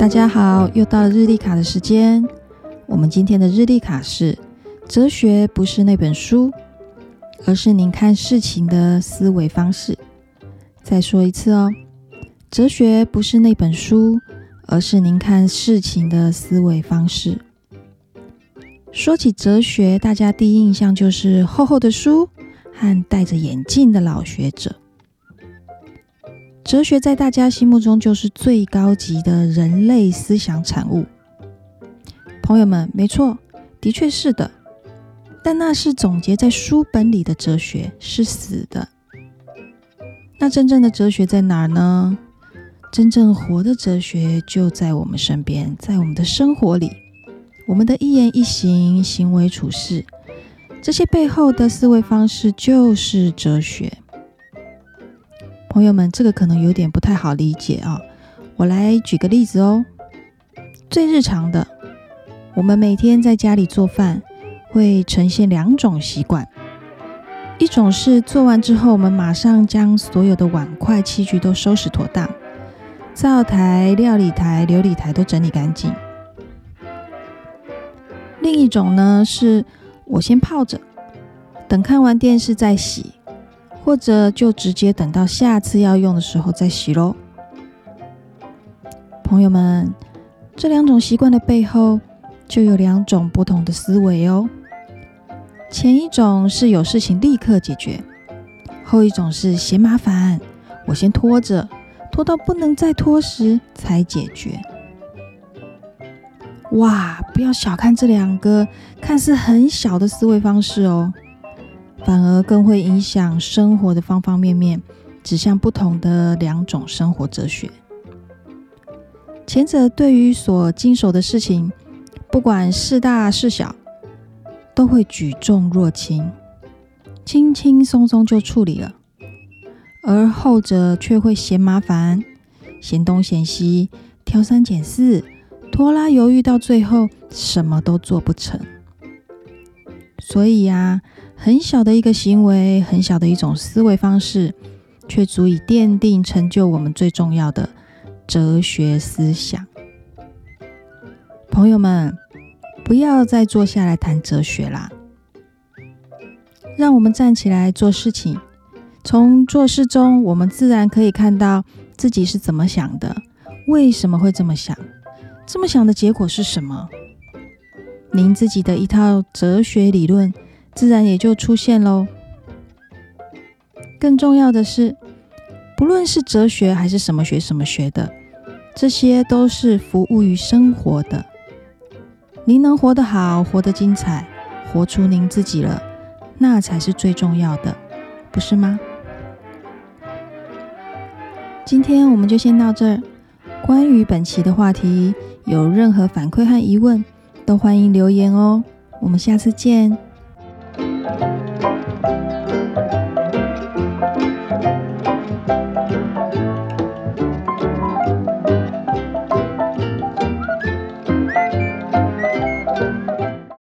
大家好，又到了日历卡的时间。我们今天的日历卡是：哲学不是那本书，而是您看事情的思维方式。再说一次哦，哲学不是那本书，而是您看事情的思维方式。说起哲学，大家第一印象就是厚厚的书和戴着眼镜的老学者。哲学在大家心目中就是最高级的人类思想产物，朋友们，没错，的确是的。但那是总结在书本里的哲学，是死的。那真正的哲学在哪儿呢？真正活的哲学就在我们身边，在我们的生活里，我们的一言一行、行为处事，这些背后的思维方式就是哲学。朋友们，这个可能有点不太好理解啊，我来举个例子哦。最日常的，我们每天在家里做饭，会呈现两种习惯：一种是做完之后，我们马上将所有的碗筷器具都收拾妥当，灶台、料理台、琉璃台都整理干净；另一种呢，是我先泡着，等看完电视再洗。或者就直接等到下次要用的时候再洗喽。朋友们，这两种习惯的背后就有两种不同的思维哦。前一种是有事情立刻解决，后一种是嫌麻烦，我先拖着，拖到不能再拖时才解决。哇，不要小看这两个看似很小的思维方式哦。反而更会影响生活的方方面面，指向不同的两种生活哲学。前者对于所经手的事情，不管是大是小，都会举重若轻，轻轻松松就处理了；而后者却会嫌麻烦，嫌东嫌西，挑三拣四，拖拉犹豫，到最后什么都做不成。所以呀。很小的一个行为，很小的一种思维方式，却足以奠定成就我们最重要的哲学思想。朋友们，不要再坐下来谈哲学啦，让我们站起来做事情。从做事中，我们自然可以看到自己是怎么想的，为什么会这么想，这么想的结果是什么。您自己的一套哲学理论。自然也就出现喽。更重要的是，不论是哲学还是什么学什么学的，这些都是服务于生活的。您能活得好，活得精彩，活出您自己了，那才是最重要的，不是吗？今天我们就先到这儿。关于本期的话题，有任何反馈和疑问，都欢迎留言哦。我们下次见。